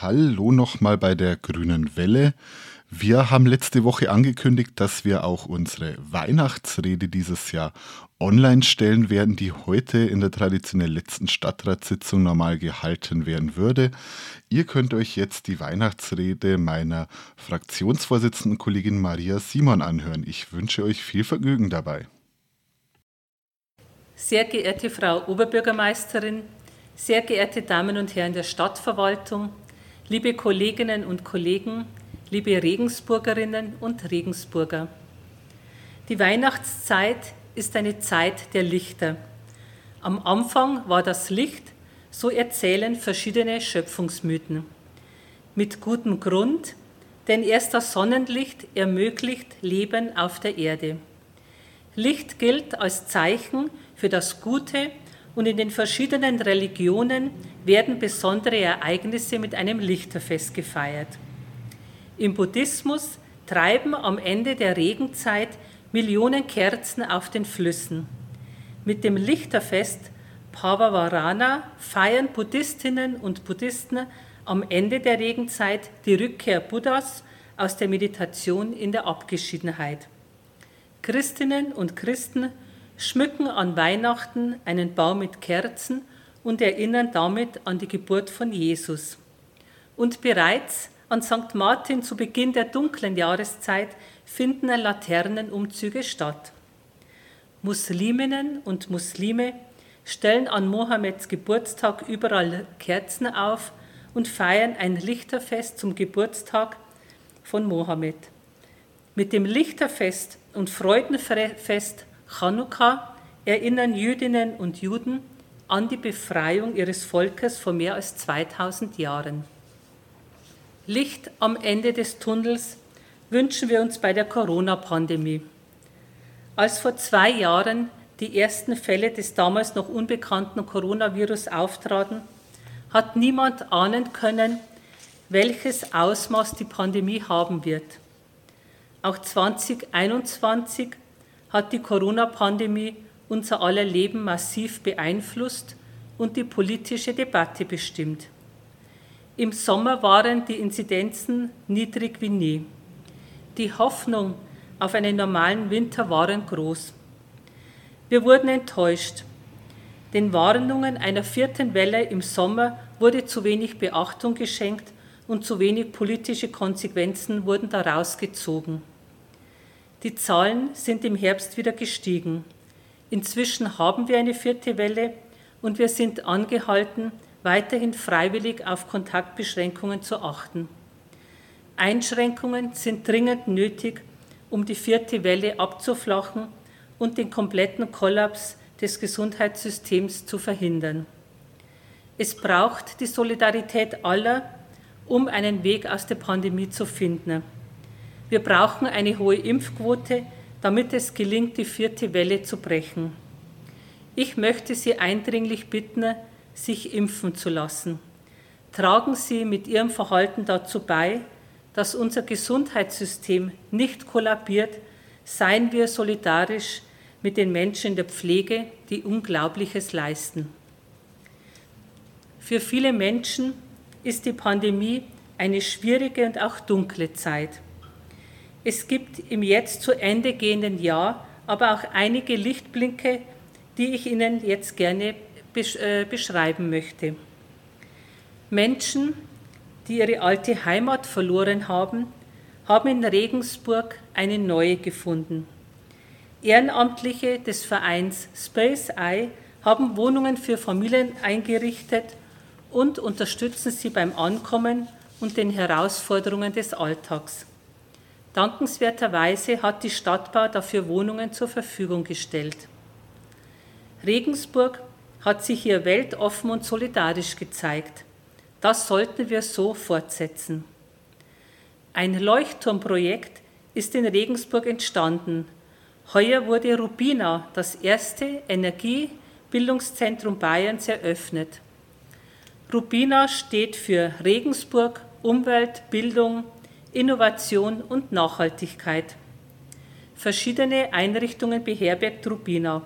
Hallo nochmal bei der Grünen Welle. Wir haben letzte Woche angekündigt, dass wir auch unsere Weihnachtsrede dieses Jahr online stellen werden, die heute in der traditionell letzten Stadtratssitzung normal gehalten werden würde. Ihr könnt euch jetzt die Weihnachtsrede meiner Fraktionsvorsitzenden Kollegin Maria Simon anhören. Ich wünsche euch viel Vergnügen dabei. Sehr geehrte Frau Oberbürgermeisterin, sehr geehrte Damen und Herren der Stadtverwaltung, liebe Kolleginnen und Kollegen, liebe Regensburgerinnen und Regensburger. Die Weihnachtszeit ist eine Zeit der Lichter. Am Anfang war das Licht, so erzählen verschiedene Schöpfungsmythen. Mit gutem Grund, denn erst das Sonnenlicht ermöglicht Leben auf der Erde. Licht gilt als Zeichen für das Gute und in den verschiedenen Religionen werden besondere Ereignisse mit einem Lichterfest gefeiert. Im Buddhismus treiben am Ende der Regenzeit Millionen Kerzen auf den Flüssen. Mit dem Lichterfest Pavavarana feiern Buddhistinnen und Buddhisten am Ende der Regenzeit die Rückkehr Buddhas aus der Meditation in der Abgeschiedenheit. Christinnen und Christen schmücken an Weihnachten einen Baum mit Kerzen und erinnern damit an die Geburt von Jesus. Und bereits an St. Martin zu Beginn der dunklen Jahreszeit finden Laternenumzüge statt. Musliminnen und Muslime stellen an Mohammeds Geburtstag überall Kerzen auf und feiern ein Lichterfest zum Geburtstag von Mohammed. Mit dem Lichterfest und Freudenfest Chanukka erinnern Jüdinnen und Juden an die Befreiung ihres Volkes vor mehr als 2000 Jahren. Licht am Ende des Tunnels wünschen wir uns bei der Corona-Pandemie. Als vor zwei Jahren die ersten Fälle des damals noch unbekannten Coronavirus auftraten, hat niemand ahnen können, welches Ausmaß die Pandemie haben wird. Auch 2021 hat die Corona-Pandemie unser aller Leben massiv beeinflusst und die politische Debatte bestimmt. Im Sommer waren die Inzidenzen niedrig wie nie. Die Hoffnung auf einen normalen Winter waren groß. Wir wurden enttäuscht. Den Warnungen einer vierten Welle im Sommer wurde zu wenig Beachtung geschenkt und zu wenig politische Konsequenzen wurden daraus gezogen. Die Zahlen sind im Herbst wieder gestiegen. Inzwischen haben wir eine vierte Welle und wir sind angehalten, weiterhin freiwillig auf Kontaktbeschränkungen zu achten. Einschränkungen sind dringend nötig, um die vierte Welle abzuflachen und den kompletten Kollaps des Gesundheitssystems zu verhindern. Es braucht die Solidarität aller, um einen Weg aus der Pandemie zu finden. Wir brauchen eine hohe Impfquote, damit es gelingt, die vierte Welle zu brechen. Ich möchte Sie eindringlich bitten, sich impfen zu lassen. Tragen Sie mit Ihrem Verhalten dazu bei, dass unser Gesundheitssystem nicht kollabiert, seien wir solidarisch mit den Menschen in der Pflege, die Unglaubliches leisten. Für viele Menschen ist die Pandemie eine schwierige und auch dunkle Zeit. Es gibt im jetzt zu Ende gehenden Jahr aber auch einige Lichtblinke, die ich Ihnen jetzt gerne äh, beschreiben möchte. Menschen, die ihre alte Heimat verloren haben, haben in Regensburg eine neue gefunden. Ehrenamtliche des Vereins Space Eye haben Wohnungen für Familien eingerichtet und unterstützen sie beim Ankommen und den Herausforderungen des Alltags. Dankenswerterweise hat die Stadtbau dafür Wohnungen zur Verfügung gestellt. Regensburg hat sich hier weltoffen und solidarisch gezeigt. Das sollten wir so fortsetzen. Ein Leuchtturmprojekt ist in Regensburg entstanden. Heuer wurde Rubina, das erste Energiebildungszentrum Bayerns, eröffnet. Rubina steht für Regensburg, Umwelt, Bildung, Innovation und Nachhaltigkeit. Verschiedene Einrichtungen beherbergt Rubina.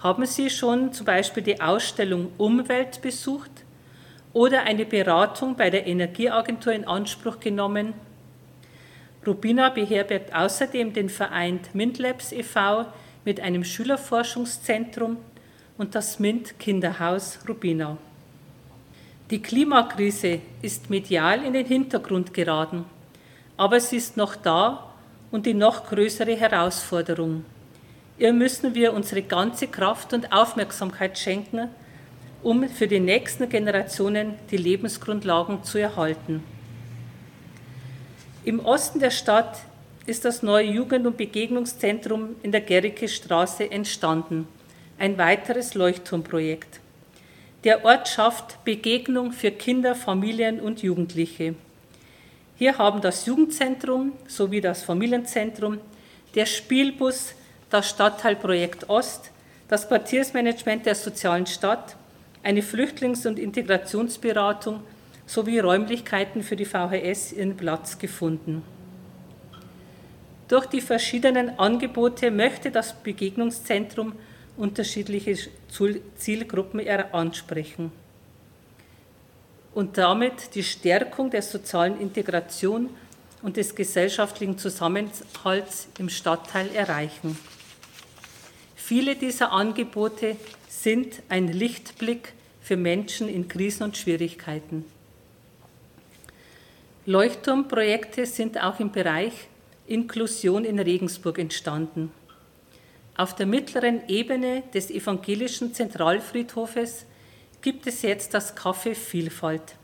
Haben Sie schon zum Beispiel die Ausstellung Umwelt besucht oder eine Beratung bei der Energieagentur in Anspruch genommen. Rubina beherbergt außerdem den Verein MINTLabs e.V. mit einem Schülerforschungszentrum und das MINT Kinderhaus Rubina. Die Klimakrise ist medial in den Hintergrund geraten, aber sie ist noch da und die noch größere Herausforderung. Ihr müssen wir unsere ganze Kraft und Aufmerksamkeit schenken, um für die nächsten Generationen die Lebensgrundlagen zu erhalten. Im Osten der Stadt ist das neue Jugend- und Begegnungszentrum in der Gericke Straße entstanden, ein weiteres Leuchtturmprojekt. Der Ort schafft Begegnung für Kinder, Familien und Jugendliche. Hier haben das Jugendzentrum sowie das Familienzentrum, der Spielbus, das Stadtteilprojekt Ost, das Quartiersmanagement der sozialen Stadt, eine Flüchtlings- und Integrationsberatung sowie Räumlichkeiten für die VHS ihren Platz gefunden. Durch die verschiedenen Angebote möchte das Begegnungszentrum unterschiedliche Zielgruppen ansprechen und damit die Stärkung der sozialen Integration und des gesellschaftlichen Zusammenhalts im Stadtteil erreichen. Viele dieser Angebote sind ein Lichtblick für Menschen in Krisen und Schwierigkeiten. Leuchtturmprojekte sind auch im Bereich Inklusion in Regensburg entstanden. Auf der mittleren Ebene des evangelischen Zentralfriedhofes gibt es jetzt das Café Vielfalt.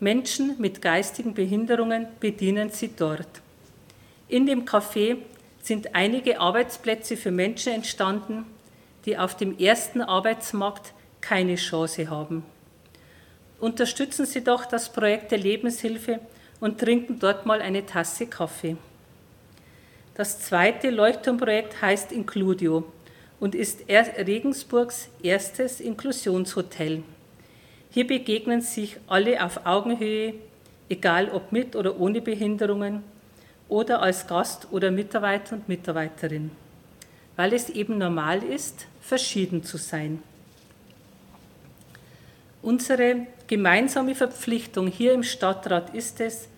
Menschen mit geistigen Behinderungen bedienen sie dort. In dem Café sind einige Arbeitsplätze für Menschen entstanden, die auf dem ersten Arbeitsmarkt keine Chance haben. Unterstützen Sie doch das Projekt der Lebenshilfe und trinken dort mal eine Tasse Kaffee. Das zweite Leuchtturmprojekt heißt Includio und ist Regensburgs erstes Inklusionshotel. Hier begegnen sich alle auf Augenhöhe, egal ob mit oder ohne Behinderungen oder als Gast oder Mitarbeiter und Mitarbeiterin, weil es eben normal ist, verschieden zu sein. Unsere gemeinsame Verpflichtung hier im Stadtrat ist es,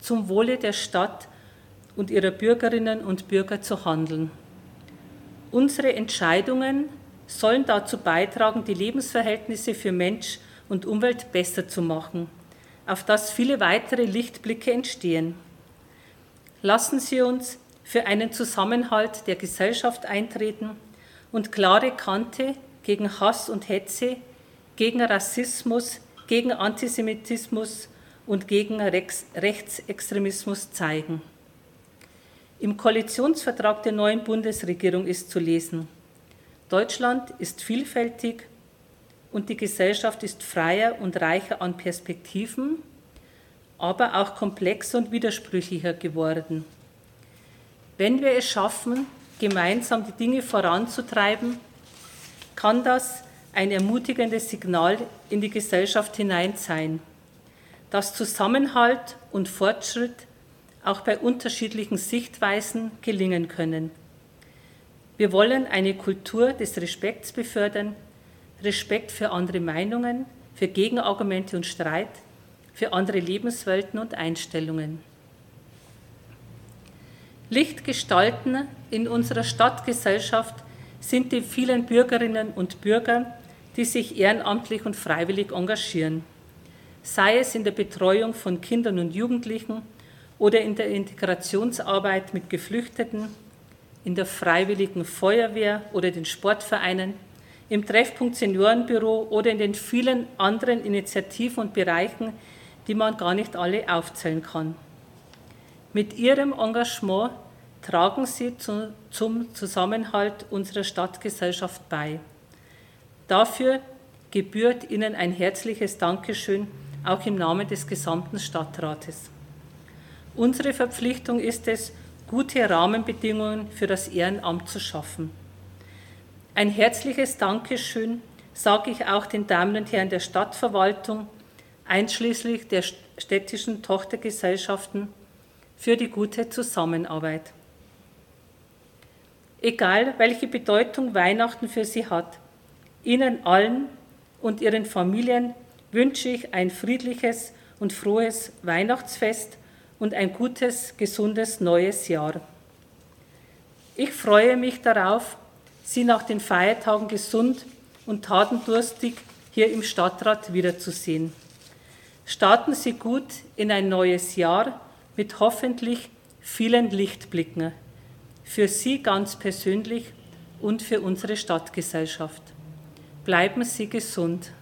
zum Wohle der Stadt und ihrer Bürgerinnen und Bürger zu handeln. Unsere Entscheidungen sollen dazu beitragen, die Lebensverhältnisse für Mensch und Umwelt besser zu machen, auf das viele weitere Lichtblicke entstehen. Lassen Sie uns für einen Zusammenhalt der Gesellschaft eintreten und klare Kante gegen Hass und Hetze, gegen Rassismus, gegen Antisemitismus und gegen Rechtsextremismus zeigen. Im Koalitionsvertrag der neuen Bundesregierung ist zu lesen, Deutschland ist vielfältig und die Gesellschaft ist freier und reicher an Perspektiven, aber auch komplexer und widersprüchlicher geworden. Wenn wir es schaffen, gemeinsam die Dinge voranzutreiben, kann das ein ermutigendes Signal in die Gesellschaft hinein sein, dass Zusammenhalt und Fortschritt auch bei unterschiedlichen Sichtweisen gelingen können. Wir wollen eine Kultur des Respekts befördern, Respekt für andere Meinungen, für Gegenargumente und Streit, für andere Lebenswelten und Einstellungen. Licht gestalten in unserer Stadtgesellschaft sind die vielen Bürgerinnen und Bürger, die sich ehrenamtlich und freiwillig engagieren, sei es in der Betreuung von Kindern und Jugendlichen oder in der Integrationsarbeit mit Geflüchteten, in der freiwilligen Feuerwehr oder den Sportvereinen, im Treffpunkt Seniorenbüro oder in den vielen anderen Initiativen und Bereichen, die man gar nicht alle aufzählen kann. Mit ihrem Engagement tragen sie zu, zum Zusammenhalt unserer Stadtgesellschaft bei. Dafür gebührt Ihnen ein herzliches Dankeschön, auch im Namen des gesamten Stadtrates. Unsere Verpflichtung ist es, gute Rahmenbedingungen für das Ehrenamt zu schaffen. Ein herzliches Dankeschön sage ich auch den Damen und Herren der Stadtverwaltung, einschließlich der städtischen Tochtergesellschaften, für die gute Zusammenarbeit. Egal, welche Bedeutung Weihnachten für Sie hat, Ihnen allen und Ihren Familien wünsche ich ein friedliches und frohes Weihnachtsfest und ein gutes, gesundes neues Jahr. Ich freue mich darauf, Sie nach den Feiertagen gesund und tatendurstig hier im Stadtrat wiederzusehen. Starten Sie gut in ein neues Jahr mit hoffentlich vielen Lichtblicken. Für Sie ganz persönlich und für unsere Stadtgesellschaft. Bleiben Sie gesund.